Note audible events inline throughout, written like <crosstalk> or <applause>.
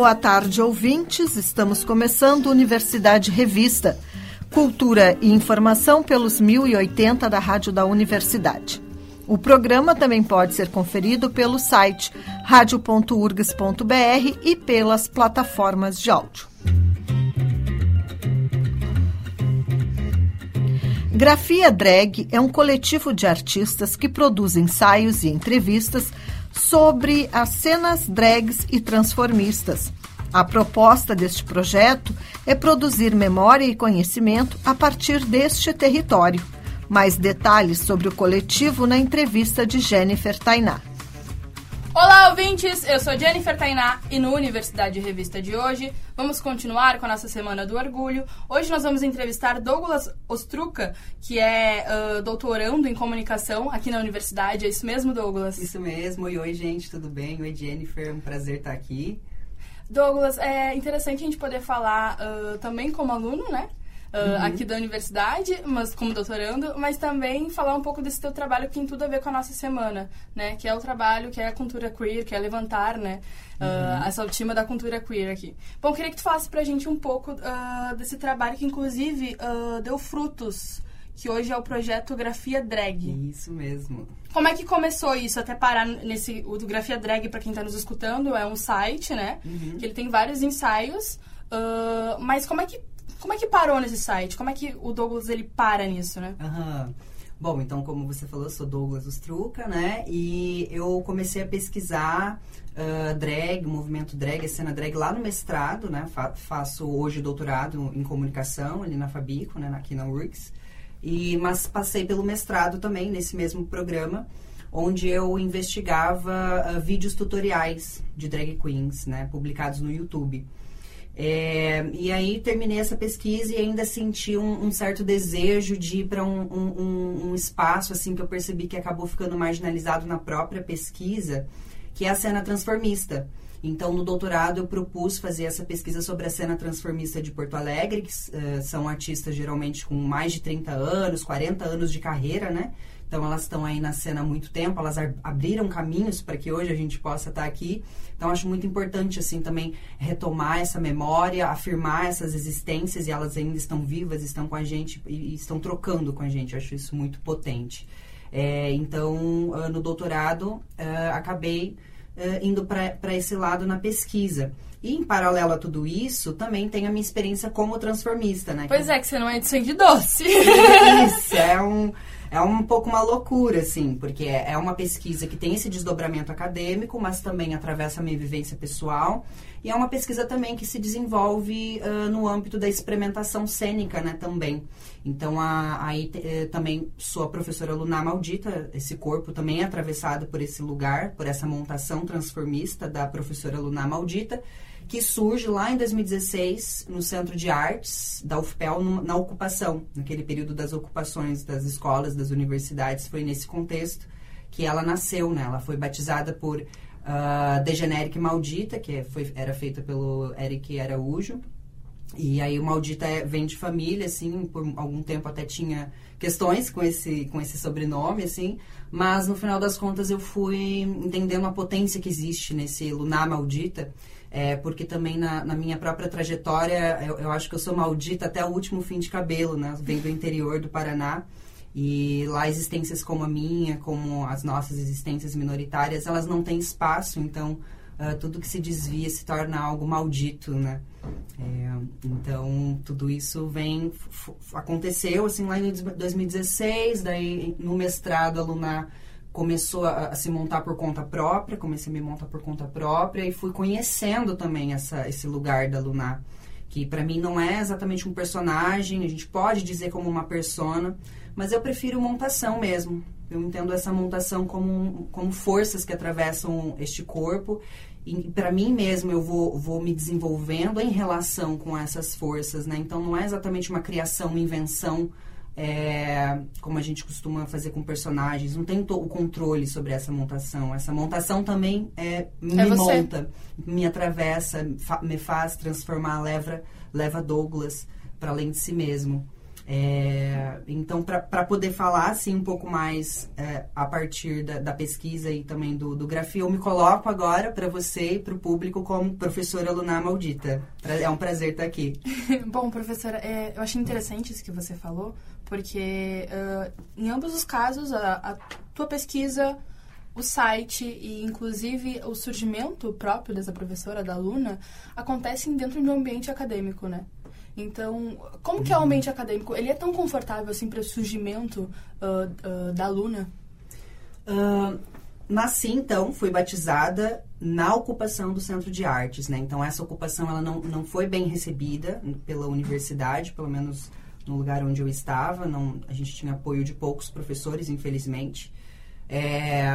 Boa tarde, ouvintes. Estamos começando Universidade Revista. Cultura e informação pelos 1080 da Rádio da Universidade. O programa também pode ser conferido pelo site radio.urgs.br e pelas plataformas de áudio. Grafia Drag é um coletivo de artistas que produz ensaios e entrevistas sobre as cenas drags e transformistas. A proposta deste projeto é produzir memória e conhecimento a partir deste território mais detalhes sobre o coletivo na entrevista de Jennifer Tainá. Olá, ouvintes! Eu sou Jennifer Tainá e no Universidade Revista de hoje vamos continuar com a nossa Semana do Orgulho. Hoje nós vamos entrevistar Douglas Ostruca, que é uh, doutorando em comunicação aqui na universidade. É isso mesmo, Douglas? Isso mesmo. E oi, gente, tudo bem? Oi, Jennifer. É um prazer estar aqui. Douglas, é interessante a gente poder falar uh, também como aluno, né? Uh, uhum. aqui da universidade, mas como doutorando, mas também falar um pouco desse teu trabalho que tem tudo a ver com a nossa semana, né? Que é o trabalho, que é a cultura queer, que é levantar, né? Uh, uhum. Essa ultima da cultura queer aqui. Bom, queria que tu falasse pra gente um pouco uh, desse trabalho que, inclusive, deu frutos que hoje é o projeto Grafia Drag. Isso mesmo. Como é que começou isso até parar nesse o do Grafia Drag para quem está nos escutando é um site, né? Uhum. Que ele tem vários ensaios. Uh, mas como é que como é que parou nesse site? Como é que o Douglas ele para nisso, né? Aham. Bom, então, como você falou, eu sou Douglas Ostruca, né? E eu comecei a pesquisar uh, drag, movimento drag, a cena drag lá no mestrado, né? Fa faço hoje doutorado em comunicação ali na Fabico, né? Aqui na URGS. E, mas passei pelo mestrado também nesse mesmo programa, onde eu investigava uh, vídeos tutoriais de drag queens, né? Publicados no YouTube. É, e aí terminei essa pesquisa e ainda senti um, um certo desejo de ir para um, um, um, espaço assim que eu percebi que acabou ficando marginalizado na própria pesquisa, que é a cena transformista. Então, no doutorado, eu propus fazer essa pesquisa sobre a cena transformista de Porto Alegre, que uh, são artistas geralmente com mais de 30 anos, 40 anos de carreira, né? Então elas estão aí na cena há muito tempo, elas abriram caminhos para que hoje a gente possa estar tá aqui. Então acho muito importante assim também retomar essa memória, afirmar essas existências e elas ainda estão vivas, estão com a gente e estão trocando com a gente. Eu acho isso muito potente. É, então no doutorado uh, acabei uh, indo para esse lado na pesquisa. E em paralelo a tudo isso, também tem a minha experiência como transformista, né? Pois é, que você não é de sangue doce. Isso, é um é um pouco uma loucura, assim, porque é, uma pesquisa que tem esse desdobramento acadêmico, mas também atravessa a minha vivência pessoal. E é uma pesquisa também que se desenvolve uh, no âmbito da experimentação cênica, né, também. Então, aí eh, também sou a professora Lunar Maldita, esse corpo também é atravessado por esse lugar, por essa montação transformista da professora Lunar Maldita que surge lá em 2016 no Centro de Artes da UFPEL na ocupação, naquele período das ocupações das escolas, das universidades. Foi nesse contexto que ela nasceu, né? Ela foi batizada por uh, Maldita, que foi, era feita pelo Eric Araújo. E aí o Maldita é, vem de família, assim, por algum tempo até tinha questões com esse, com esse sobrenome, assim, mas no final das contas eu fui entendendo a potência que existe nesse lunar maldita é, porque também na, na, minha própria trajetória, eu, eu, acho que eu sou maldita até o último fim de cabelo, né? Venho do interior do Paraná. E lá existências como a minha, como as nossas existências minoritárias, elas não têm espaço, então uh, tudo que se desvia se torna algo maldito, né? É, então tudo isso vem aconteceu assim lá em 2016, daí no mestrado a Luna começou a, a, se montar por conta própria, comecei a me montar por conta própria e fui conhecendo também essa, esse lugar da Luna, que para mim não é exatamente um personagem, a gente pode dizer como uma persona, mas eu prefiro montação mesmo. Eu entendo essa montação como, como forças que atravessam este corpo para mim mesmo eu vou, vou me desenvolvendo em relação com essas forças, né? Então não é exatamente uma criação, uma invenção, é, como a gente costuma fazer com personagens. Não tem o controle sobre essa montação. Essa montação também é, me é monta, me atravessa, fa, me faz transformar, leva, leva Douglas para além de si mesmo. É, então, para poder falar assim um pouco mais é, a partir da, da, pesquisa e também do, do grafia, eu me coloco agora para você e para o público como professora Lunar Maldita. É um prazer estar aqui. <laughs> Bom, professora, é, eu achei interessante isso que você falou, porque uh, em ambos os casos, a, a tua pesquisa o site e inclusive o surgimento próprio dessa professora, da aluna, acontecem dentro de um ambiente acadêmico, né? Então, como que é o ambiente acadêmico? Ele é tão confortável assim para o surgimento uh, uh, da aluna? Nasci, então, fui batizada na ocupação do Centro de Artes, né? Então, essa ocupação ela não, não foi bem recebida pela universidade, pelo menos no lugar onde eu estava. Não, a gente tinha apoio de poucos professores, infelizmente. É,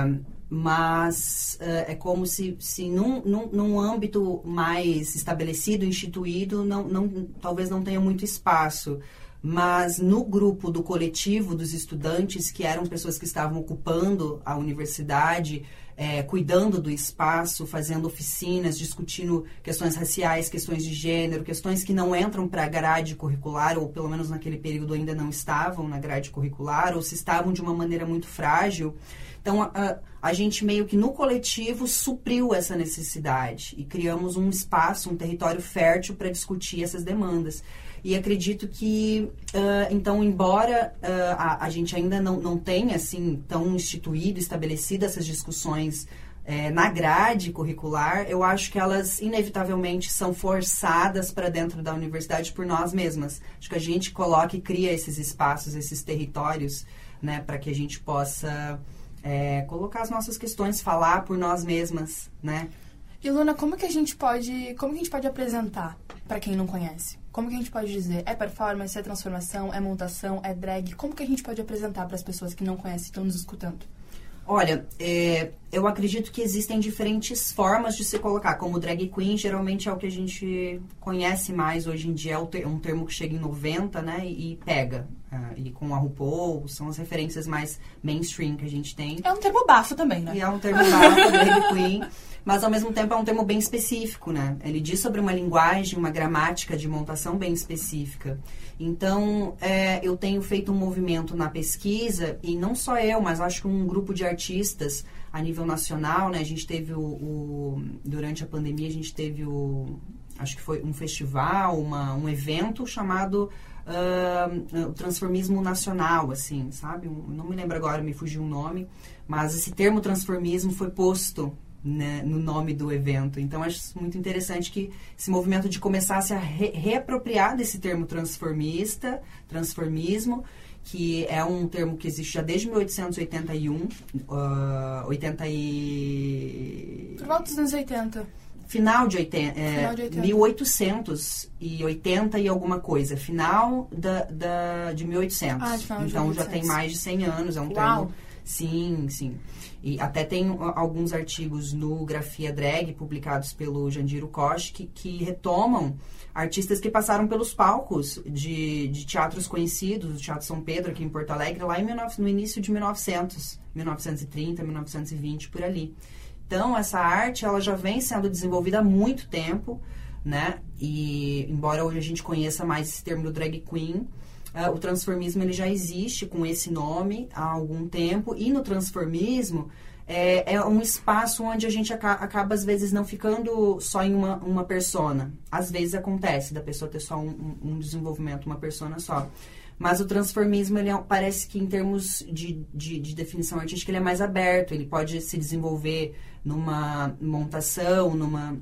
mas uh, é como se, se num, num, num, âmbito mais estabelecido, instituído, não, não, talvez não tenha muito espaço. Mas no grupo do coletivo dos estudantes, que eram pessoas que estavam ocupando a universidade, é, cuidando do espaço, fazendo oficinas, discutindo questões raciais, questões de gênero, questões que não entram para a grade curricular, ou pelo menos naquele período ainda não estavam na grade curricular, ou se estavam de uma maneira muito frágil. Então, a, a gente meio que no coletivo supriu essa necessidade e criamos um espaço, um território fértil para discutir essas demandas. E acredito que, uh, então, embora uh, a, a, gente ainda não, não tenha, assim, tão instituído, estabelecido essas discussões é, na grade curricular, eu acho que elas, inevitavelmente, são forçadas para dentro da universidade por nós mesmas. Acho que a gente coloca e cria esses espaços, esses territórios, né, para que a gente possa é, colocar as nossas questões, falar por nós mesmas, né? E Luna, como que a gente pode, como que a gente pode apresentar para quem não conhece? Como que a gente pode dizer? É performance, é transformação, é montação, é drag? Como que a gente pode apresentar para as pessoas que não conhecem e estão nos escutando? Olha, é, eu acredito que existem diferentes formas de se colocar. Como drag queen, geralmente é o que a gente conhece mais hoje em dia. É um termo que chega em 90, né? E pega. Uh, e com a RuPaul, são as referências mais mainstream que a gente tem. É um termo bafo também, né? E é um termo bafo, <laughs> drag queen. Mas, ao mesmo tempo, é um termo bem específico, né? Ele diz sobre uma linguagem, uma gramática de montação bem específica. Então, é, eu tenho feito um movimento na pesquisa, e não só eu, mas acho que um grupo de artistas a nível nacional, né? A gente teve o, o durante a pandemia, a gente teve o, acho que foi um festival, uma, um evento chamado uh, transformismo nacional, assim, sabe? Um, não me lembro agora, me fugiu o um nome, mas esse termo transformismo foi posto né, no nome do evento. Então, acho muito interessante que esse movimento de começar a se re reapropriar desse termo transformista, transformismo, que é um termo que existe já desde 1881, uh, 80 e... Por volta dos anos 80. Final de, 80, é, final de 80. 1880 e alguma coisa. Final da, da, de 1800. Ah, de então, de 1800. já tem mais de 100 anos. É um Uau. termo... Sim, sim. E até tem alguns artigos no Grafia Drag, publicados pelo Jandiro Koch, que, que retomam artistas que passaram pelos palcos de, de teatros conhecidos, o Teatro São Pedro, aqui em Porto Alegre, lá em, no início de 1900, 1930, 1920, por ali. Então, essa arte, ela já vem sendo desenvolvida há muito tempo, né? E, embora hoje a gente conheça mais esse termo do drag queen, Uh, o transformismo ele já existe com esse nome há algum tempo e no transformismo é, é um espaço onde a gente aca acaba às vezes não ficando só em uma, uma persona. Às vezes acontece da pessoa ter só um, um desenvolvimento, uma persona só. Mas o transformismo, ele é, parece que em termos de, de, de, definição artística, ele é mais aberto. Ele pode se desenvolver numa montação, numa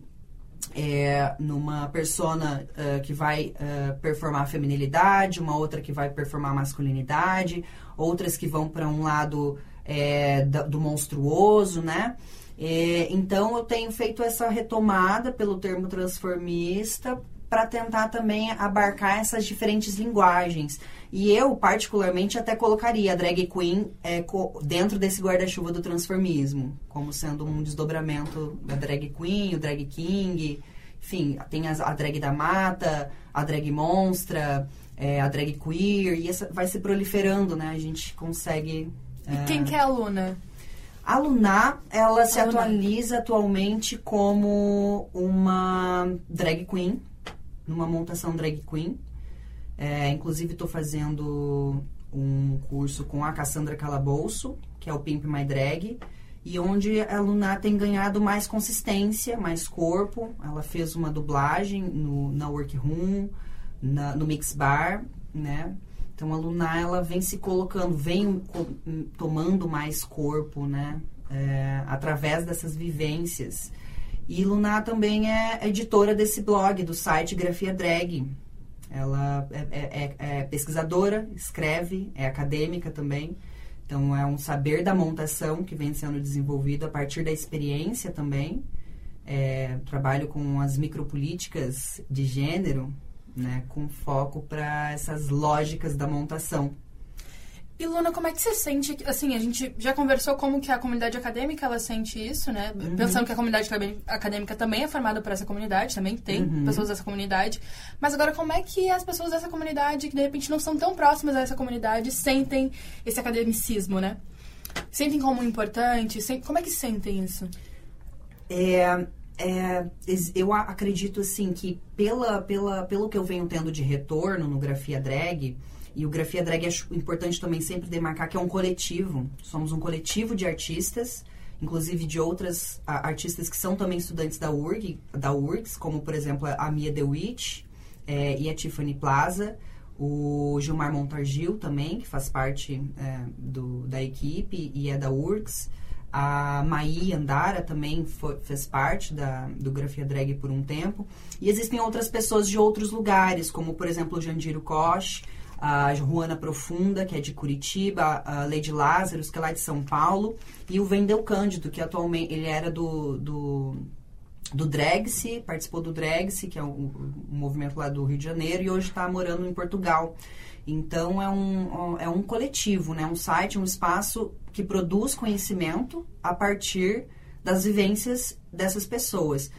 é, numa persona uh, que vai uh, performar a feminilidade, uma outra que vai performar a masculinidade, outras que vão para um lado é, do monstruoso, né? É, então eu tenho feito essa retomada pelo termo transformista para tentar também abarcar essas diferentes linguagens. E eu, particularmente, até colocaria a drag queen é, dentro desse guarda-chuva do transformismo, como sendo um desdobramento da drag queen, o drag king, enfim, tem as, a drag da mata, a drag monstra, é, a drag queer, e essa vai se proliferando, né? A gente consegue... É... E quem que é a Luna? A Luna, ela a se Luna. atualiza atualmente como uma drag queen, numa montação drag queen. É, inclusive, estou fazendo um curso com a Cassandra Calabouço, que é o Pimp My Drag, e onde a Luna tem ganhado mais consistência, mais corpo. Ela fez uma dublagem no, na Workroom, na, no Mix Bar, né? Então a Luna ela vem se colocando, vem tomando mais corpo, né? É, através dessas vivências. E Luna também é editora desse blog, do site Grafia Drag. Ela é, é, é, é pesquisadora, escreve, é acadêmica também. Então é um saber da montação que vem sendo desenvolvido a partir da experiência também. É, trabalho com as micropolíticas de gênero, né, com foco para essas lógicas da montação. E Luna, como é que você sente, assim, a gente já conversou como que a comunidade acadêmica ela sente isso, né? Uhum. Pensando que a comunidade acadêmica também é formada por essa comunidade, também tem uhum. pessoas dessa comunidade. Mas agora, como é que as pessoas dessa comunidade, que de repente não são tão próximas a essa comunidade, sentem esse academicismo, né? Sentem como importante? Como é que sentem isso? É, é, eu acredito assim que pela, pela, pelo que eu venho tendo de retorno no Grafia Drag, e o Grafia Drag é importante também sempre demarcar que é um coletivo. Somos um coletivo de artistas, inclusive de outras a, artistas que são também estudantes da URG, da URGS, como por exemplo a Mia DeWitt é, e a Tiffany Plaza, o Gilmar Montargil também, que faz parte é, do, da equipe e é da URGS. A Maí Andara também foi, fez parte da, do Grafia Drag por um tempo. E existem outras pessoas de outros lugares, como, por exemplo, o Jandiro Koch, a Juana Profunda, que é de Curitiba, a Lady Lázaros, que é lá de São Paulo, e o Vendel Cândido, que atualmente ele era do, do, do Dragse, participou do Dragse, que é um, um movimento lá do Rio de Janeiro, e hoje está morando em Portugal. Então é um, é um coletivo, né? um site, um espaço que produz conhecimento a partir das vivências dessas pessoas.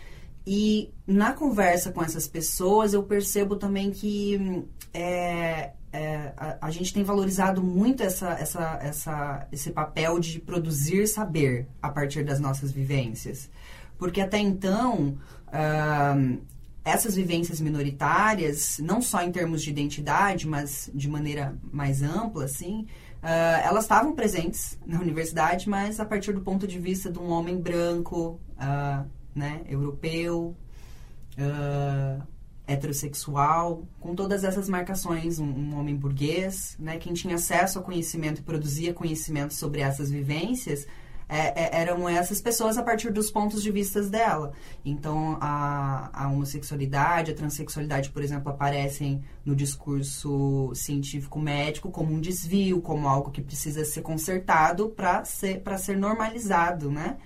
E na conversa com essas pessoas, eu percebo também que é, é, a, a, gente tem valorizado muito essa, essa, essa, esse papel de produzir saber a partir das nossas vivências. Porque até então, uh, essas vivências minoritárias, não só em termos de identidade, mas de maneira mais ampla, assim, uh, elas estavam presentes na universidade, mas a partir do ponto de vista de um homem branco, uh, né, europeu, uh, heterossexual, com todas essas marcações, um, um, homem burguês, né, quem tinha acesso ao conhecimento e produzia conhecimento sobre essas vivências, é, é, eram essas pessoas a partir dos pontos de vista dela. Então, a, a homossexualidade, a transexualidade, por exemplo, aparecem no discurso científico médico como um desvio, como algo que precisa ser consertado para ser, ser normalizado, né?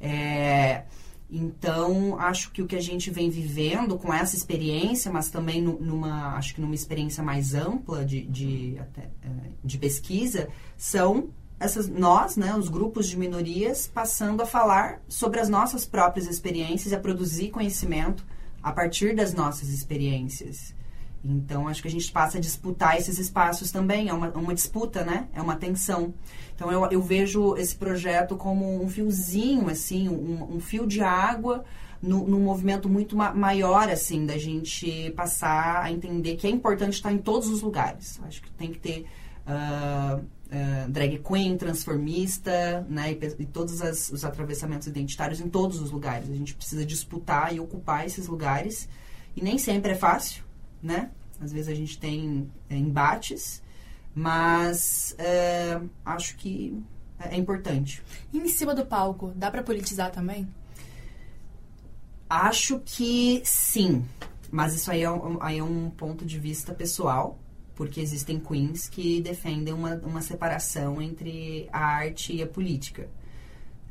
É, então, acho que o que a gente vem vivendo com essa experiência, mas também numa, acho que numa experiência mais ampla de, de, até, é, de pesquisa, são essas nós, né, os grupos de minorias, passando a falar sobre as nossas próprias experiências a produzir conhecimento a partir das nossas experiências. Então, acho que a gente passa a disputar esses espaços também. É uma, uma disputa, né? É uma tensão. Então, eu, eu vejo esse projeto como um fiozinho, assim, um, um fio de água no, num movimento muito ma maior, assim, da gente passar a entender que é importante estar em todos os lugares. Acho que tem que ter... Uh, uh, drag queen, transformista, né, e, e todos as, os atravessamentos identitários em todos os lugares. A gente precisa disputar e ocupar esses lugares. E nem sempre é fácil, né? Às vezes a gente tem é, embates, mas é, acho que é importante. E em cima do palco, dá para politizar também? Acho que sim, mas isso aí é, um, aí é um ponto de vista pessoal porque existem queens que defendem uma, uma separação entre a arte e a política.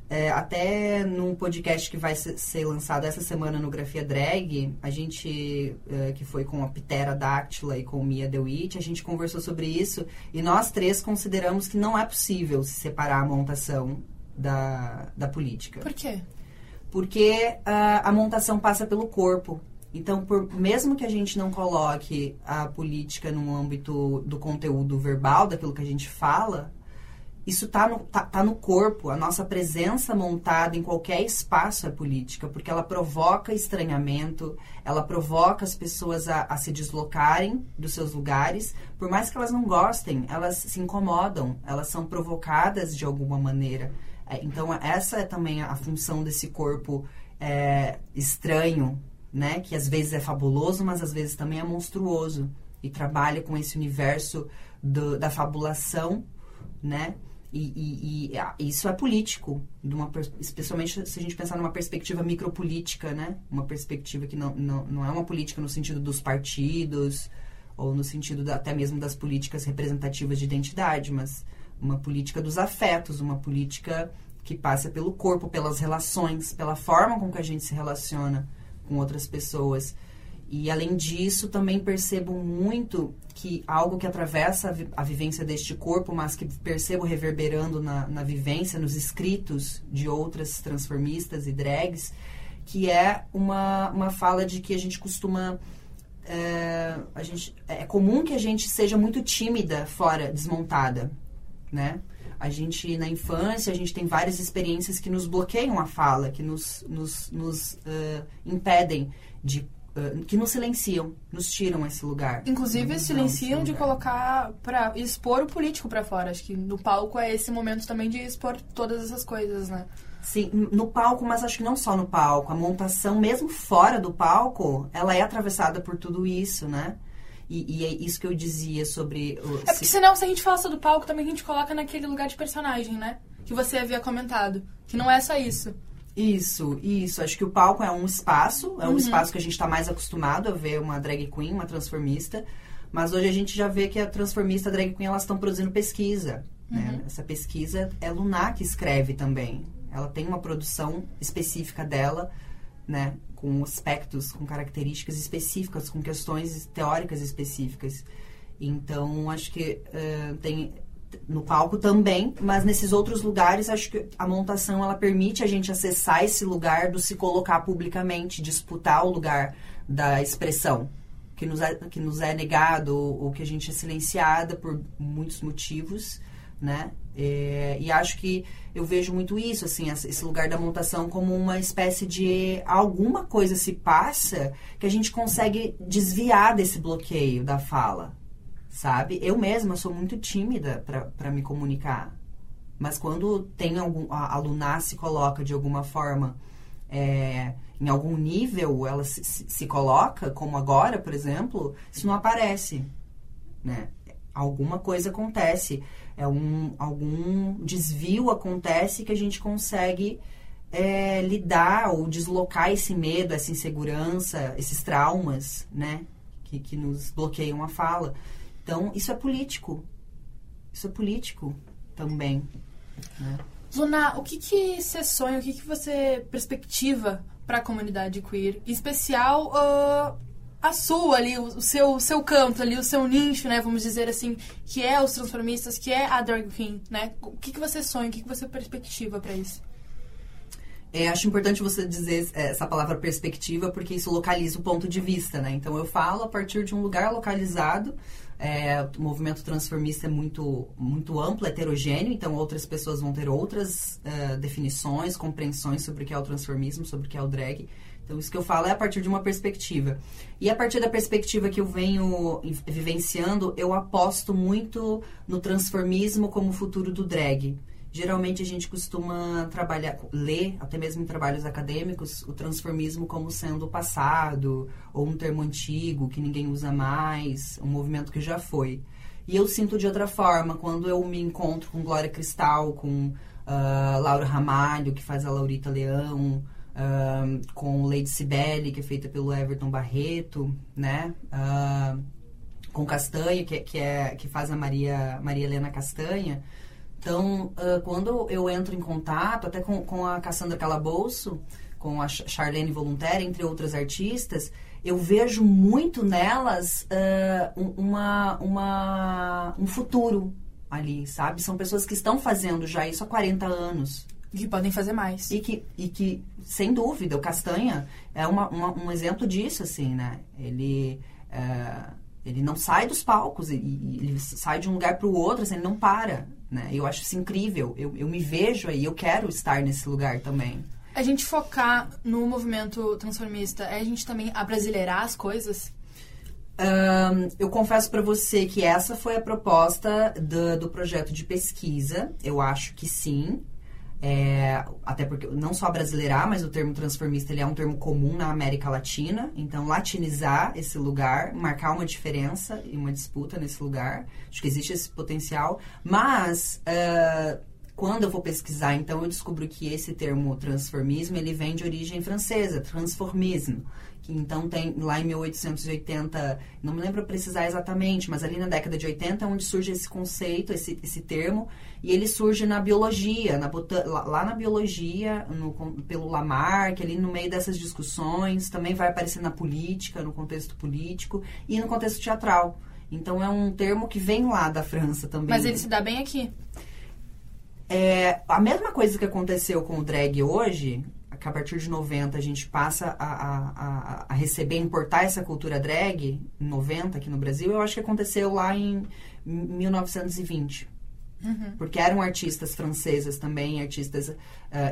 é, até num podcast que vai ser, ser lançado essa semana no Grafia Drag, a gente, é, que foi com a Pitera Dáctila e com Mia DeWitt, a gente conversou sobre isso e nós três consideramos que não é possível se separar a montação da, da política. Por quê? Porque a, a montação passa pelo corpo. Então, por, mesmo que a gente não coloque a política no âmbito do conteúdo verbal, daquilo que a gente fala, isso está no, tá, tá no corpo. A nossa presença montada em qualquer espaço é política, porque ela provoca estranhamento, ela provoca as pessoas a, a se deslocarem dos seus lugares. Por mais que elas não gostem, elas se incomodam, elas são provocadas de alguma maneira. É, então, essa é também a função desse corpo é, estranho, né? Que às vezes é fabuloso, mas às vezes também é monstruoso. E trabalha com esse universo do, da fabulação, né? E, e, e, isso é político, uma, especialmente se a gente pensar numa perspectiva micropolítica, né? Uma perspectiva que não, não, não é uma política no sentido dos partidos, ou no sentido da, até mesmo das políticas representativas de identidade, mas uma política dos afetos, uma política que passa pelo corpo, pelas relações, pela forma com que a gente se relaciona com outras pessoas. E além disso, também percebo muito que algo que atravessa a, vi a vivência deste corpo, mas que percebo reverberando na, na vivência, nos escritos de outras transformistas e drags, que é uma, uma fala de que a gente costuma. É, a gente, é comum que a gente seja muito tímida fora, desmontada, né? A gente, na infância, a gente tem várias experiências que nos bloqueiam a fala, que nos, nos, nos uh, impedem de que nos silenciam, nos tiram esse lugar. Inclusive silenciam de colocar para expor o político para fora. Acho que no palco é esse momento também de expor todas essas coisas, né? Sim, no palco, mas acho que não só no palco. A montação, mesmo fora do palco, ela é atravessada por tudo isso, né? E, e é isso que eu dizia sobre. O, é porque se... senão, se a gente fala só do palco, também a gente coloca naquele lugar de personagem, né? Que você havia comentado. Que não é só isso. Isso, isso. Acho que o palco é um espaço, é um uhum. espaço que a gente está mais acostumado a ver uma drag queen, uma transformista. Mas hoje a gente já vê que a transformista, a drag queen, elas estão produzindo pesquisa. Né? Uhum. Né? Essa pesquisa é Lunar que escreve também. Ela tem uma produção específica dela, né? Com aspectos, com características específicas, com questões teóricas específicas. Então, acho que uh, tem no palco também, mas nesses outros lugares acho que a montação ela permite a gente acessar esse lugar do se colocar publicamente, disputar o lugar da expressão que nos é, que nos é negado ou, que a gente é silenciada por muitos motivos, né? É, e acho que eu vejo muito isso, assim, esse lugar da montação como uma espécie de alguma coisa se passa que a gente consegue desviar desse bloqueio da fala, sabe? Eu mesma sou muito tímida para me comunicar. Mas quando tem algum. A, a se coloca de alguma forma. É, em algum nível ela se, se, se, coloca, como agora, por exemplo, isso não aparece, né? Alguma coisa acontece, é um, algum desvio acontece que a gente consegue é, lidar ou deslocar esse medo, essa insegurança, esses traumas, né? Que, que nos bloqueiam a fala. Então, isso é político. Isso é político também. Né? O que, que você sonha, o que, que você perspectiva para a comunidade queer? Em especial, uh, a sua ali, o seu, seu canto ali, o seu nicho, né? Vamos dizer assim, que é os transformistas, que é a drag queen, né? O que, que você sonha, o que, que você perspectiva para isso? É, acho importante você dizer é, essa palavra perspectiva, porque isso localiza o ponto de vista, né? Então, eu falo a partir de um lugar localizado, é, o movimento transformista é muito, muito amplo, heterogêneo, então outras pessoas vão ter outras uh, definições, compreensões sobre o que é o transformismo, sobre o que é o drag. Então, isso que eu falo é a partir de uma perspectiva. E a partir da perspectiva que eu venho vivenciando, eu aposto muito no transformismo como futuro do drag. Geralmente a gente costuma trabalhar, ler, até mesmo em trabalhos acadêmicos, o transformismo como sendo o passado, ou um termo antigo que ninguém usa mais, um movimento que já foi. E eu sinto de outra forma, quando eu me encontro com Glória Cristal, com uh, Laura Ramalho, que faz a Laurita Leão, uh, com Lady Cibele, que é feita pelo Everton Barreto, né? Uh, com Castanha, que, que, é, que faz a Maria, Maria Helena Castanha Então, uh, quando eu entro em contato, até com, com a Cassandra Calabouço, com a Charlene Voluntária, entre outras artistas, eu vejo muito nelas uh, uma, uma, um futuro ali, sabe? São pessoas que estão fazendo já isso há 40 anos. E que podem fazer mais. E que, e que sem dúvida, o Castanha é uma, uma, um exemplo disso, assim, né? Ele... Uh, ele não sai dos palcos, ele, ele sai de um lugar para o outro, assim, ele não para. Né? Eu acho isso incrível. Eu, eu me vejo aí, eu quero estar nesse lugar também. A gente focar no movimento transformista é a gente também abrasileirar as coisas? Um, eu confesso para você que essa foi a proposta do, do projeto de pesquisa. Eu acho que sim. É, até porque não só brasileirar, mas o termo transformista ele é um termo comum na América Latina. Então, latinizar esse lugar, marcar uma diferença e uma disputa nesse lugar. Acho que existe esse potencial. Mas, uh, quando eu vou pesquisar, então, eu descubro que esse termo transformismo, ele vem de origem francesa, transformismo que então tem lá em 1880, não me lembro precisar exatamente, mas ali na década de 80 é onde surge esse conceito, esse, esse termo, e ele surge na biologia, na lá na biologia, no, pelo Lamarck, ali no meio dessas discussões, também vai aparecer na política, no contexto político e no contexto teatral. Então é um termo que vem lá da França também. Mas ele se dá bem aqui. É, a mesma coisa que aconteceu com o drag hoje, que a partir de 90 a gente passa a, a, a, receber, importar essa cultura drag, em 90 aqui no Brasil, eu acho que aconteceu lá em 1920. Uhum. Porque eram artistas francesas também, artistas uh,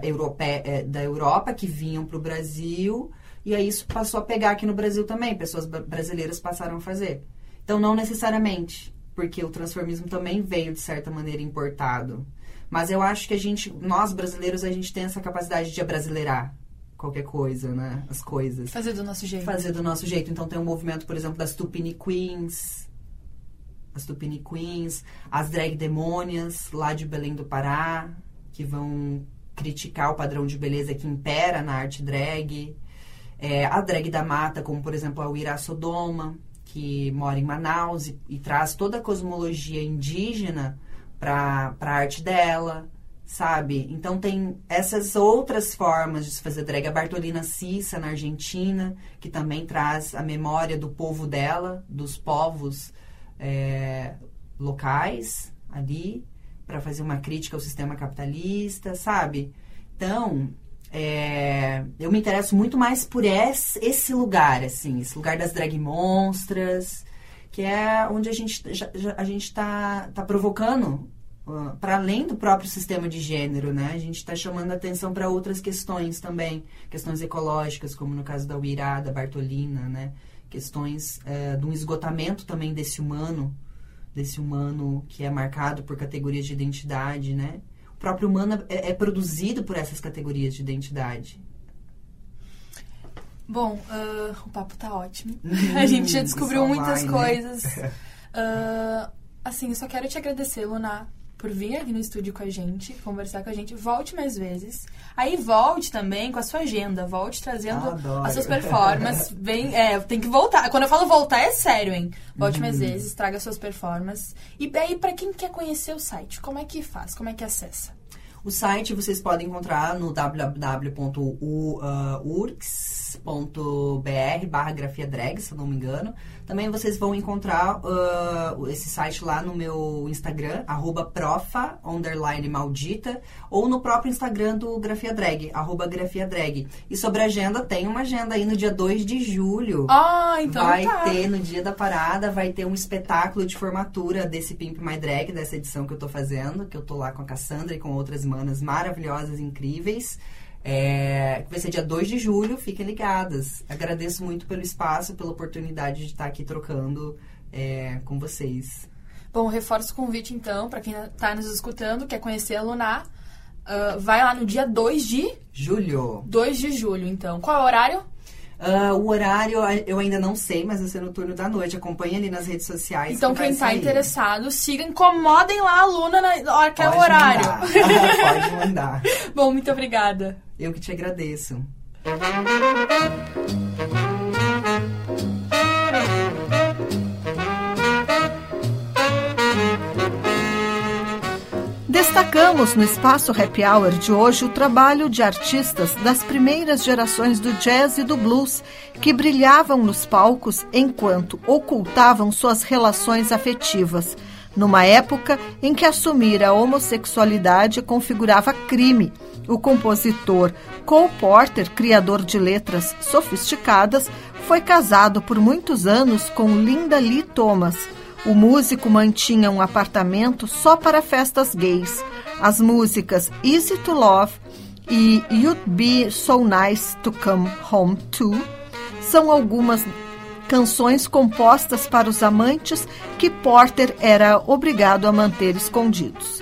europe, uh, da Europa que vinham para o Brasil, e aí isso passou a pegar aqui no Brasil também, pessoas brasileiras passaram a fazer. Então, não necessariamente, porque o transformismo também veio, de certa maneira, importado. Mas eu acho que a gente, nós brasileiros, a gente tem essa capacidade de abrasileirar qualquer coisa, né? As coisas. Fazer do nosso jeito. Fazer do nosso jeito. Então tem um movimento, por exemplo, das Tupini Queens. As Tupini Queens, as drag demônias lá de Belém do Pará, que vão criticar o padrão de beleza que impera na arte drag. É, a drag da mata, como por exemplo a Uira Sodoma, que mora em Manaus e, e traz toda a cosmologia indígena para a arte dela, sabe? Então tem essas outras formas de se fazer drag. A Bartolina Cissa, na Argentina, que também traz a memória do povo dela, dos povos é, locais ali, para fazer uma crítica ao sistema capitalista, sabe? Então, é, eu me interesso muito mais por esse, esse lugar, assim, esse lugar das drag monstras, que é onde a gente, a gente está tá provocando para além do próprio sistema de gênero, né? A gente está chamando a atenção para outras questões também, questões ecológicas, como no caso da Uirá, da Bartolina, né? Questões uh, de um esgotamento também desse humano, desse humano que é marcado por categorias de identidade, né? O próprio humano é, é produzido por essas categorias de identidade. Bom, uh, o papo tá ótimo. Hum, <laughs> a gente já descobriu muitas vai, coisas. Né? <laughs> Uh, assim, só quero te agradecer, Luna, por vir aqui no estúdio com a gente, conversar com a gente. Volte mais vezes. Aí volte também com a sua agenda. Volte trazendo Adoro. as suas performances. <laughs> Vem, é, tem que voltar. Quando eu falo voltar, é sério, hein? Volte uhum. mais vezes, traga suas performances. E aí, para quem quer conhecer o site, como é que faz? Como é que acessa? O site vocês podem encontrar no www.urcs.br barra grafia drag, se eu não me engano. Também vocês vão encontrar uh, esse site lá no meu Instagram, arroba profa, underline maldita, ou no próprio Instagram do Grafia Drag, arroba Grafia Drag. E sobre a agenda, tem uma agenda aí no dia 2 de julho. Ah, então Vai tá. ter, no dia da parada, vai ter um espetáculo de formatura desse Pimp My Drag, dessa edição que eu tô fazendo, que eu tô lá com a Cassandra e com outras manas maravilhosas, incríveis. É, vai ser dia 2 de julho, fiquem ligadas. Agradeço muito pelo espaço, pela oportunidade de estar aqui trocando é, com vocês. Bom, reforço o convite então, para quem está nos escutando, quer conhecer a Lunar. Uh, vai lá no dia 2 de julho. 2 de julho, então. Qual é o horário? Uh, o horário eu ainda não sei, mas vai ser no turno da noite. Acompanhe ali nas redes sociais. Então, que quem está interessado, siga, incomodem lá a aluna na hora que é o horário. Mandar. <laughs> Pode <laughs> mandar. Bom, muito obrigada. Eu que te agradeço. Destacamos no espaço Happy Hour de hoje o trabalho de artistas das primeiras gerações do jazz e do blues que brilhavam nos palcos enquanto ocultavam suas relações afetivas, numa época em que assumir a homossexualidade configurava crime. O compositor Cole Porter, criador de letras sofisticadas, foi casado por muitos anos com Linda Lee Thomas o músico mantinha um apartamento só para festas gays. As músicas Easy to Love e You'd Be So Nice to Come Home To são algumas canções compostas para os amantes que Porter era obrigado a manter escondidos.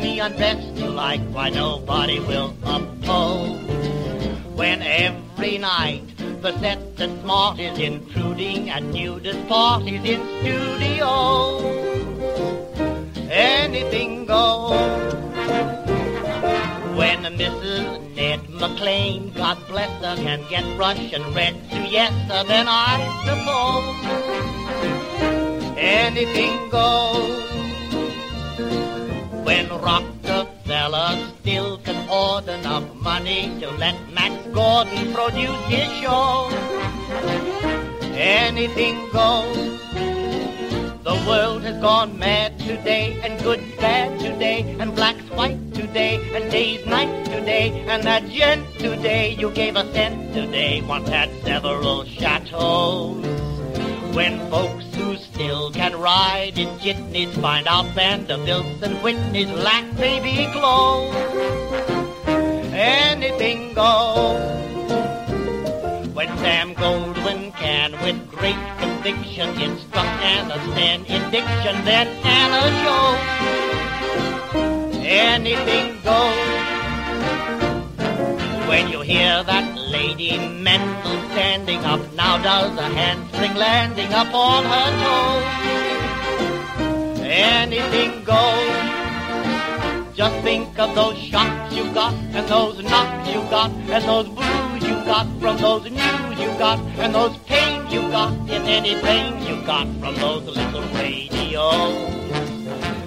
Me undressed you like, why nobody will oppose. When every night the set that's smart is intruding at nudist parties in studio. Anything goes. When Mrs. Ned McLean, God bless her, can get Russian red to yes, then I suppose anything goes. To let Max Gordon produce his show, anything goes. The world has gone mad today, and good's bad today, and black's white today, and day's night today, and that gent today you gave a cent today once had several chateaus. When folks who still can ride in jitneys find out Vanderbilts and Whitneys lack baby clothes, anything goes. When Sam Goldwyn can, with great conviction, instruct Anna stand in diction, then Anna shows anything goes. When you hear that Lady Mendel standing up, now does a handspring landing up on her toes. Anything goes. Just think of those shocks you got, and those knocks you got, and those blues you got from those news you got, and those pains you got in anything you got from those little radios.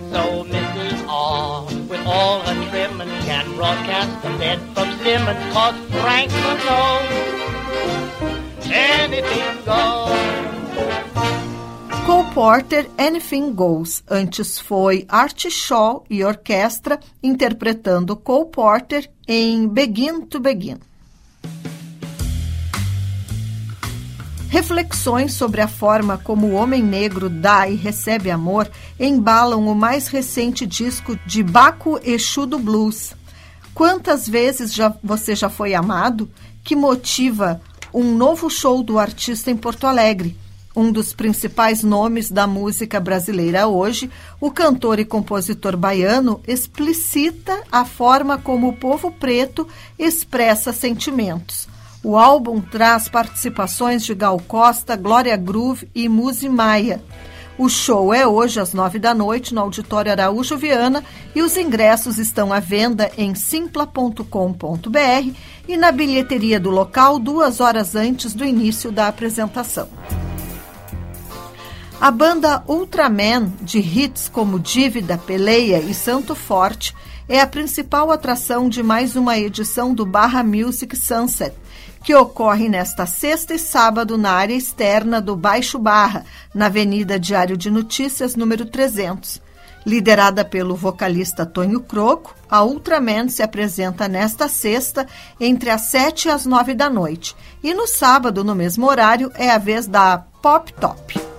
So Mrs. R, with all her trim and can broadcast the bed from Simmons, cause Franklin knows anything goes. Cole Porter, Anything Goes. Antes foi Art Shaw e orquestra interpretando Cole Porter em Begin to Begin. Reflexões sobre a forma como o homem negro dá e recebe amor embalam o mais recente disco de Baco Exu do Blues. Quantas vezes já, você já foi amado? Que motiva um novo show do artista em Porto Alegre? Um dos principais nomes da música brasileira hoje, o cantor e compositor baiano explicita a forma como o povo preto expressa sentimentos. O álbum traz participações de Gal Costa, Glória Groove e Muzi Maia. O show é hoje às nove da noite no Auditório Araújo Viana e os ingressos estão à venda em simpla.com.br e na bilheteria do local duas horas antes do início da apresentação. A banda Ultraman, de hits como Dívida, Peleia e Santo Forte, é a principal atração de mais uma edição do Barra Music Sunset, que ocorre nesta sexta e sábado na área externa do Baixo Barra, na Avenida Diário de Notícias, número 300. Liderada pelo vocalista Tonho Croco, a Ultraman se apresenta nesta sexta entre as 7 e as 9 da noite. E no sábado, no mesmo horário, é a vez da Pop Top.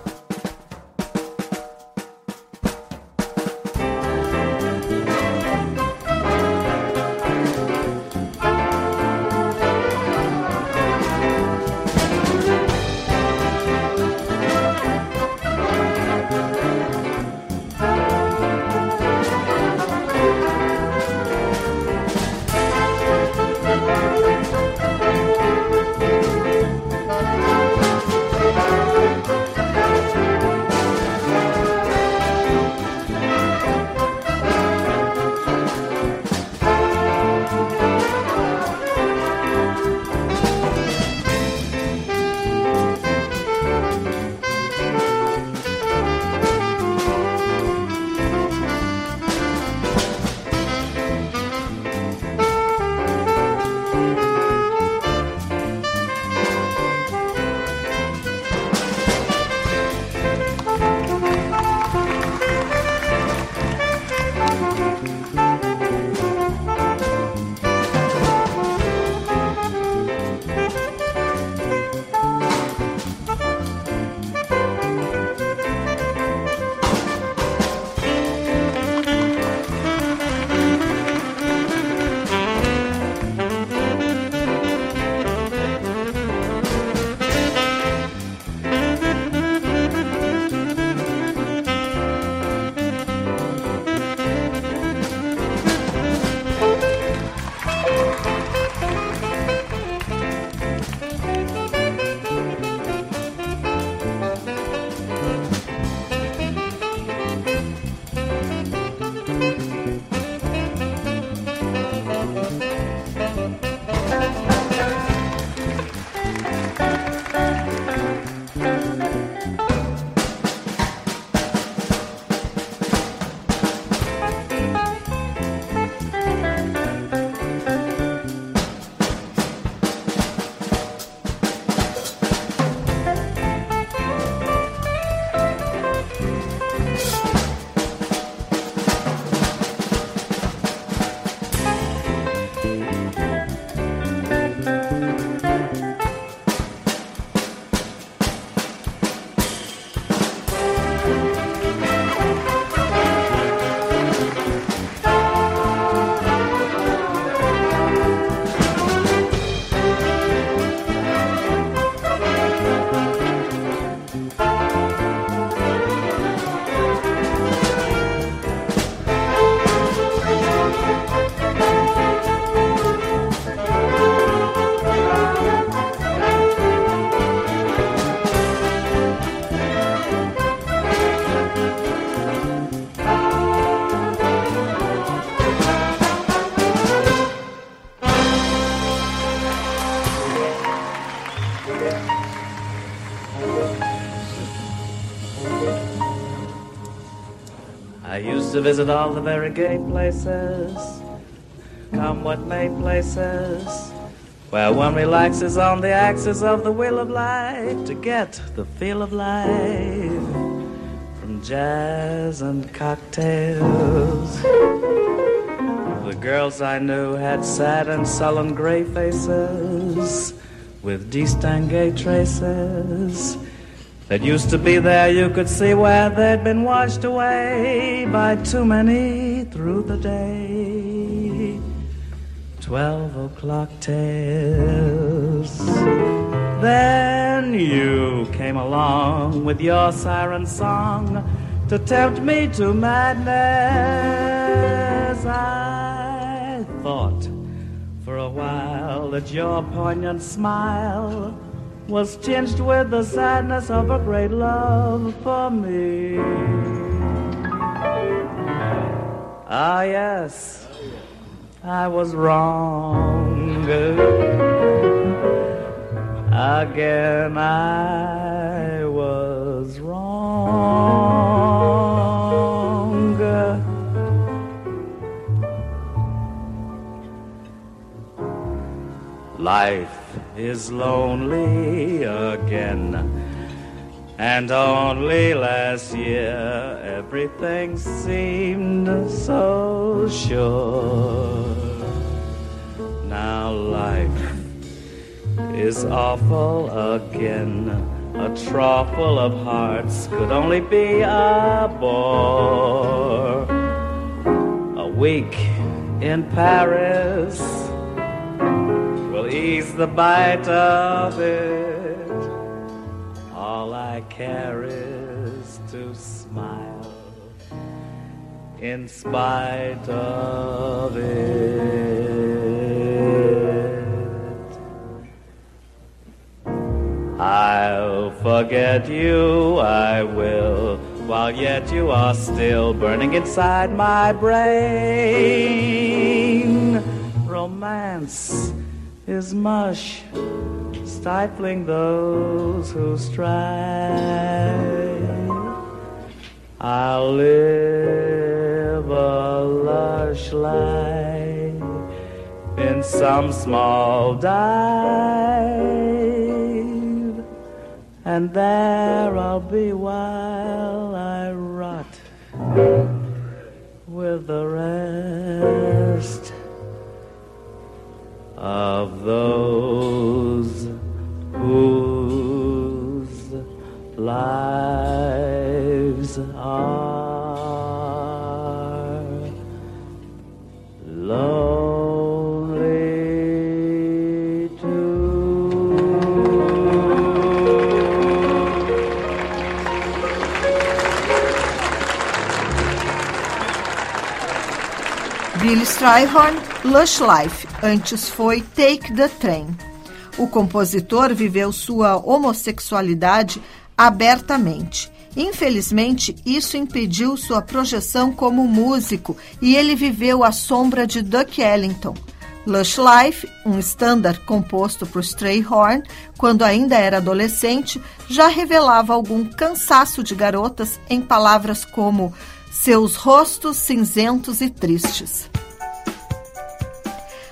Visit all the very gay places, come what may places, where one relaxes on the axis of the wheel of life to get the feel of life from jazz and cocktails. The girls I knew had sad and sullen gray faces with distingué traces that used to be there. You could see where they'd been washed away by too many through the day. Twelve o'clock tales. Then you came along with your siren song to tempt me to madness. I thought for a while that your poignant smile was tinged with the sadness of a great love for me. Ah, yes, I was wrong. Again, I was wrong. Life is lonely again. And only last year everything seemed so sure. Now life is awful again. A trough full of hearts could only be a bore. A week in Paris the bite of it. All I care is to smile in spite of it. I'll forget you, I will, while yet you are still burning inside my brain. Romance is mush, stifling those who strive. I'll live a lush life in some small dive, and there I'll be while I rot with the rest of those whose lives are lonely too. Billy Strayhorn, Lush Life, antes foi Take the Train. O compositor viveu sua homossexualidade abertamente. Infelizmente, isso impediu sua projeção como músico e ele viveu à sombra de Duck Ellington. Lush Life, um standard composto por Strayhorn, quando ainda era adolescente, já revelava algum cansaço de garotas em palavras como seus rostos cinzentos e tristes.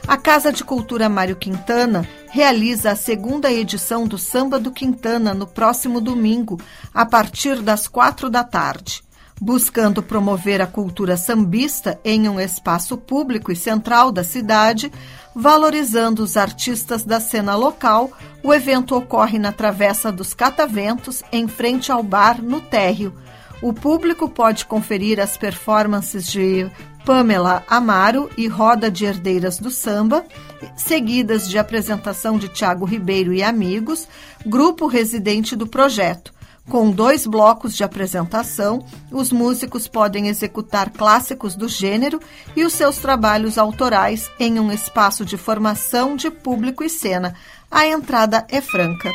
A Casa de Cultura Mário Quintana realiza a segunda edição do Samba do Quintana no próximo domingo, a partir das quatro da tarde. Buscando promover a cultura sambista em um espaço público e central da cidade, valorizando os artistas da cena local, o evento ocorre na Travessa dos Cataventos, em frente ao bar no Térreo. O público pode conferir as performances de Pamela Amaro e Roda de Herdeiras do Samba, seguidas de apresentação de Tiago Ribeiro e amigos, grupo residente do projeto. Com dois blocos de apresentação, os músicos podem executar clássicos do gênero e os seus trabalhos autorais em um espaço de formação de público e cena. A entrada é franca.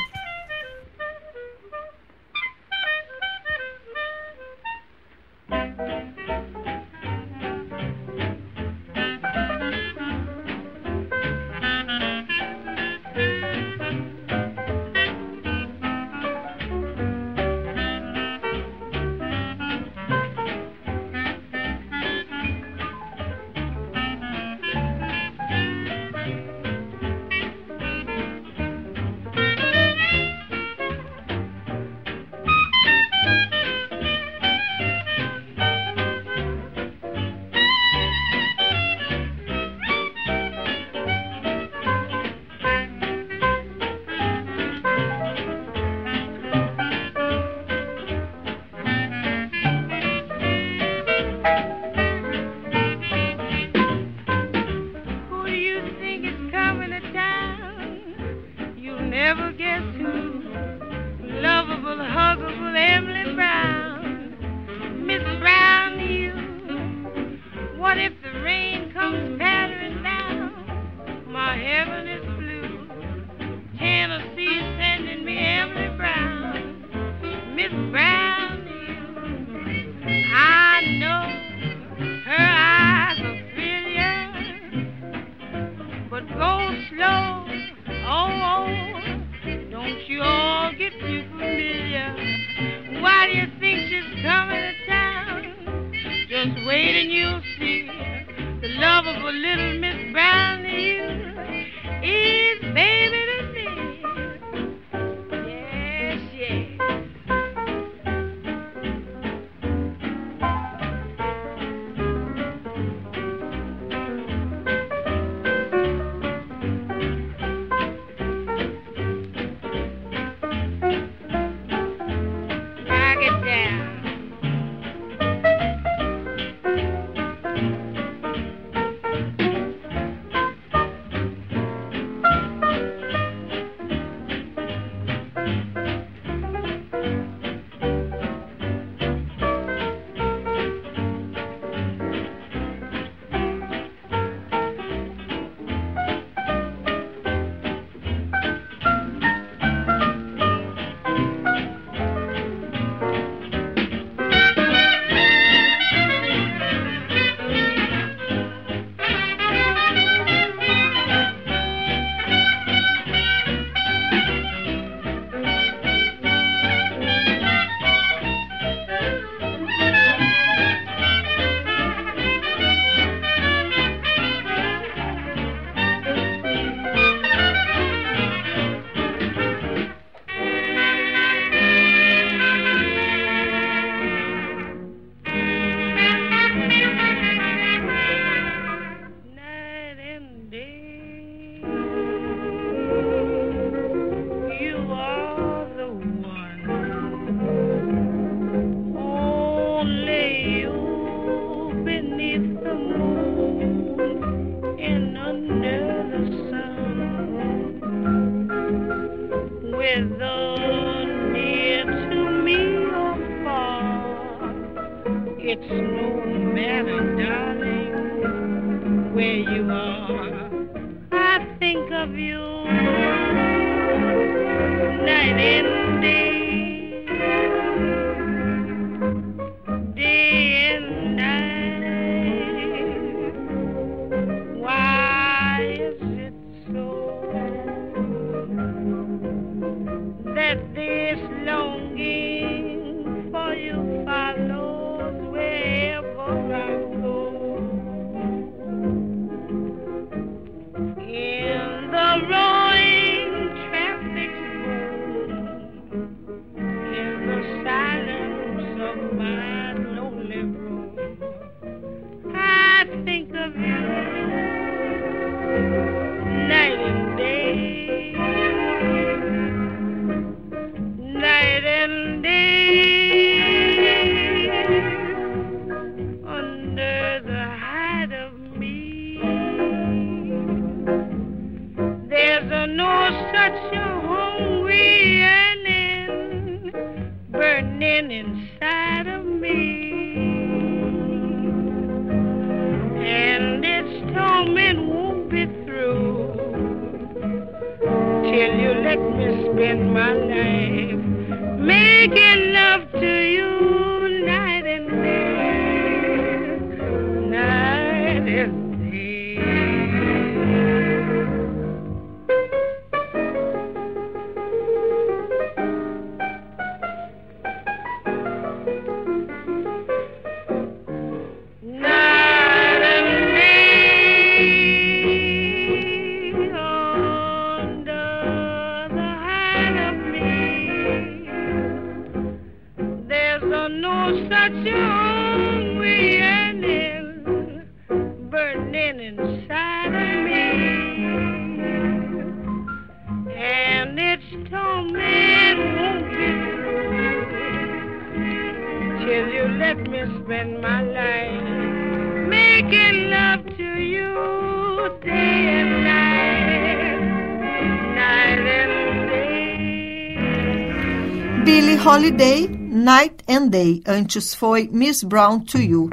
Night and Day. Antes foi Miss Brown to You.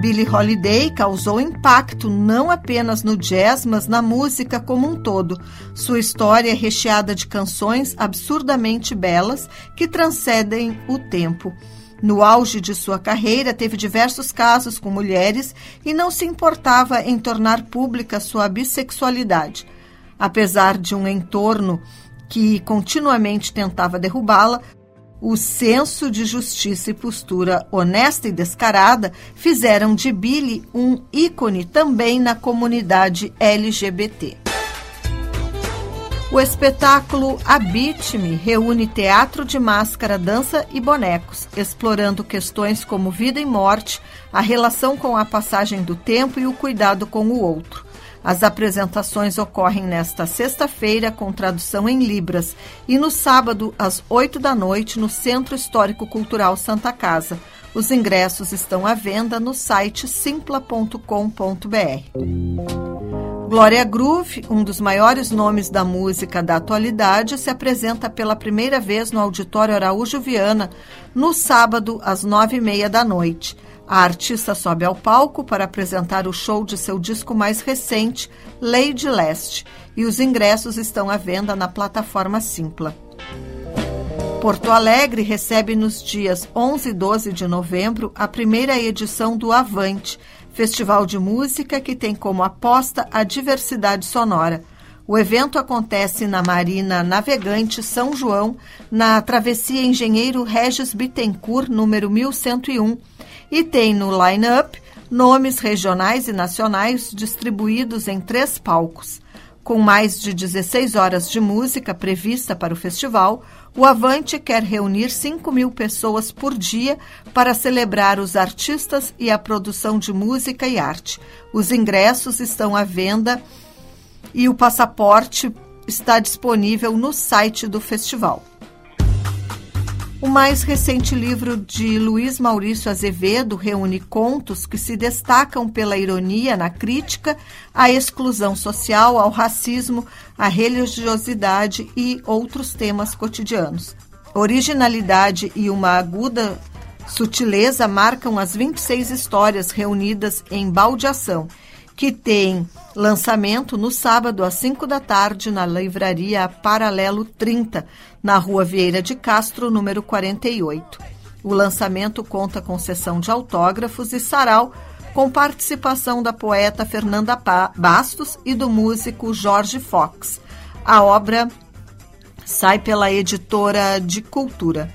Billie Holiday causou impacto não apenas no jazz, mas na música como um todo. Sua história é recheada de canções absurdamente belas que transcendem o tempo. No auge de sua carreira, teve diversos casos com mulheres e não se importava em tornar pública sua bissexualidade. Apesar de um entorno que continuamente tentava derrubá-la, o senso de justiça e postura honesta e descarada fizeram de Billy um ícone também na comunidade LGBT. O espetáculo Habite-me reúne teatro de máscara, dança e bonecos, explorando questões como vida e morte, a relação com a passagem do tempo e o cuidado com o outro. As apresentações ocorrem nesta sexta-feira com tradução em Libras e no sábado, às 8 da noite, no Centro Histórico Cultural Santa Casa. Os ingressos estão à venda no site simpla.com.br. Glória Groove, um dos maiores nomes da música da atualidade, se apresenta pela primeira vez no Auditório Araújo Viana, no sábado, às nove e meia da noite. A artista sobe ao palco para apresentar o show de seu disco mais recente, Lady Leste, e os ingressos estão à venda na plataforma Simpla. Porto Alegre recebe nos dias 11 e 12 de novembro a primeira edição do Avante, festival de música que tem como aposta a diversidade sonora. O evento acontece na Marina Navegante São João, na Travessia Engenheiro Regis Bittencourt, número 1101 e tem no line-up nomes regionais e nacionais distribuídos em três palcos. Com mais de 16 horas de música prevista para o festival, o Avante quer reunir 5 mil pessoas por dia para celebrar os artistas e a produção de música e arte. Os ingressos estão à venda e o passaporte está disponível no site do festival. O mais recente livro de Luiz Maurício Azevedo reúne contos que se destacam pela ironia na crítica à exclusão social, ao racismo, à religiosidade e outros temas cotidianos. Originalidade e uma aguda sutileza marcam as 26 histórias reunidas em Baldeação que tem lançamento no sábado às 5 da tarde na livraria Paralelo 30, na rua Vieira de Castro, número 48. O lançamento conta com sessão de autógrafos e sarau com participação da poeta Fernanda Bastos e do músico Jorge Fox. A obra sai pela editora de Cultura.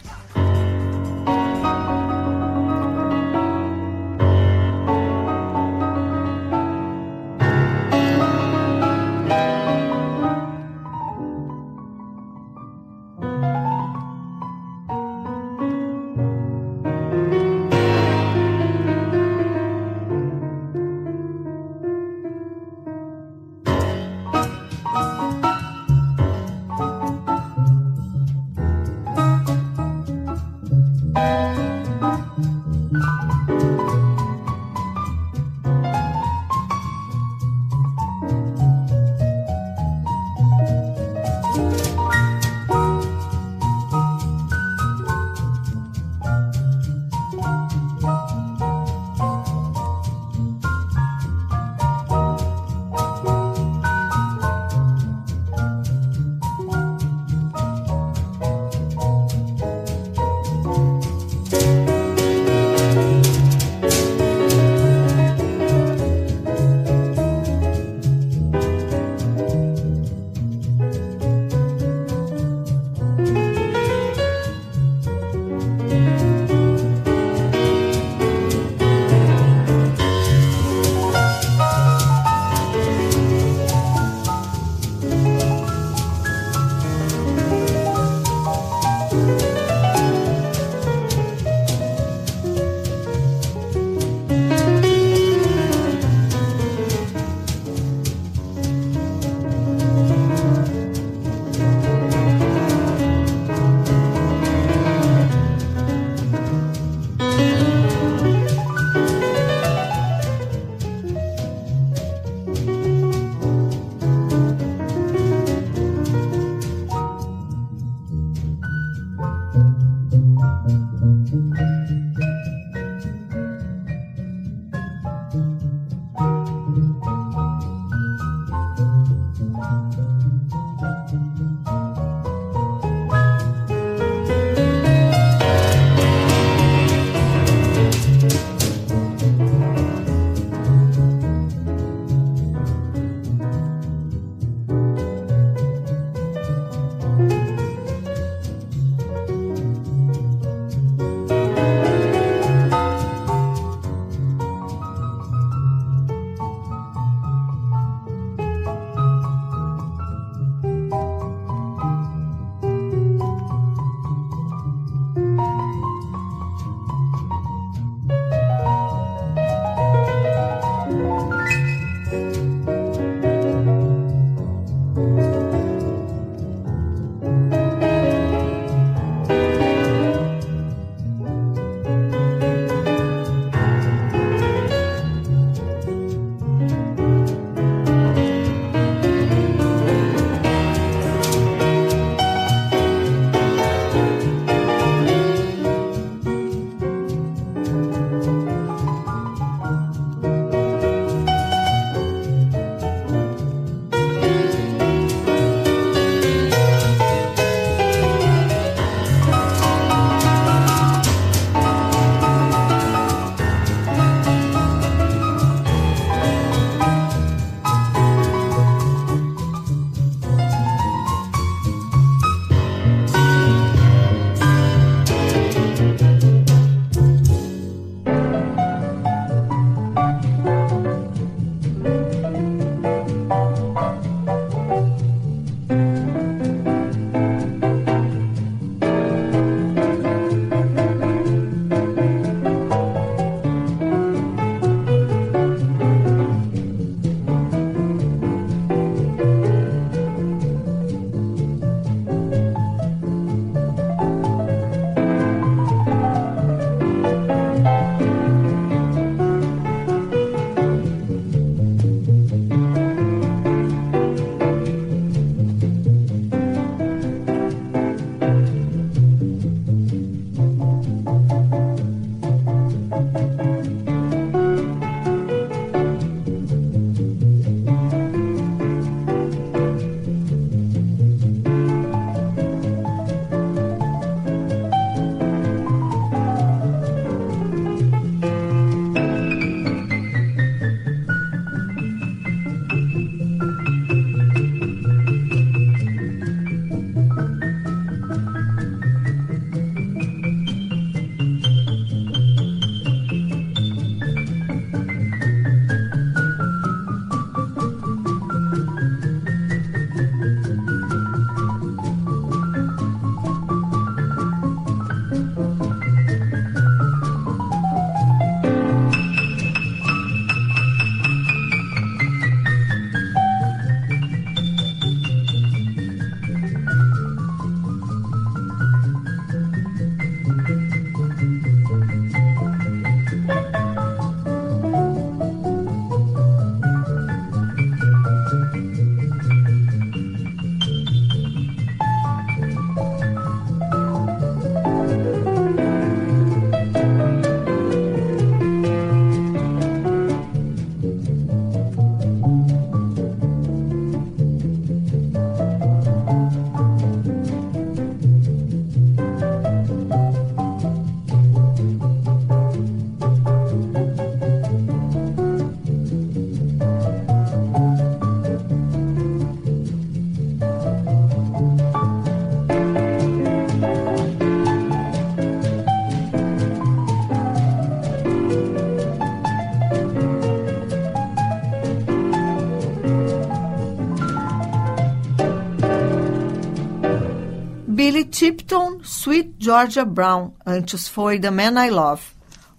Georgia Brown, antes foi The Man I Love.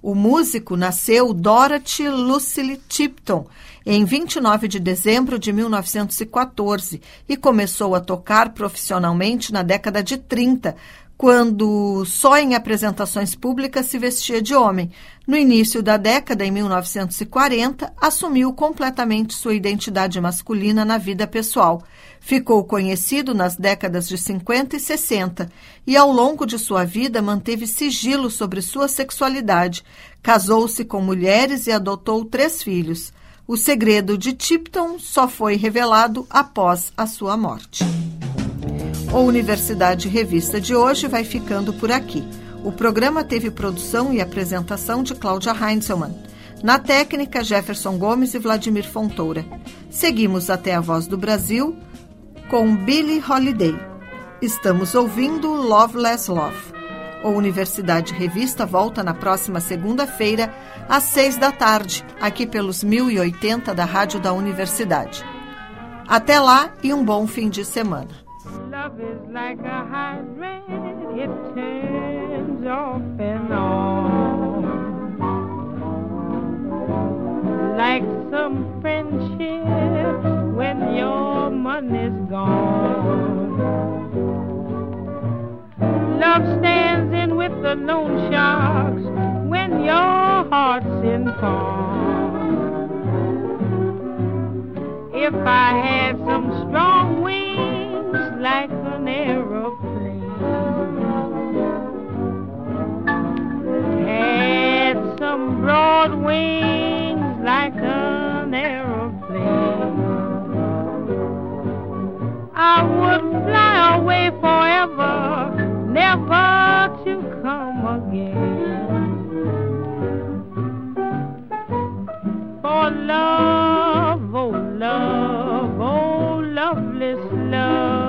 O músico nasceu Dorothy Lucille Tipton em 29 de dezembro de 1914 e começou a tocar profissionalmente na década de 30, quando só em apresentações públicas se vestia de homem. No início da década, em 1940, assumiu completamente sua identidade masculina na vida pessoal. Ficou conhecido nas décadas de 50 e 60 e, ao longo de sua vida, manteve sigilo sobre sua sexualidade. Casou-se com mulheres e adotou três filhos. O segredo de Tipton só foi revelado após a sua morte. O Universidade Revista de hoje vai ficando por aqui. O programa teve produção e apresentação de Cláudia Heinzelmann. Na técnica, Jefferson Gomes e Vladimir Fontoura. Seguimos até a Voz do Brasil com Billie Holiday. Estamos ouvindo Loveless Love. O Universidade Revista volta na próxima segunda-feira, às seis da tarde, aqui pelos 1080 da Rádio da Universidade. Até lá e um bom fim de semana. Love is like a hydrant, it turns off and on. Like some friendship when your money's gone. Love stands in with the loan sharks when your heart's in pawn. If I had some strong wings Had some broad wings like an aeroplane. I would fly away forever, never to come again. For love, oh love, oh loveless love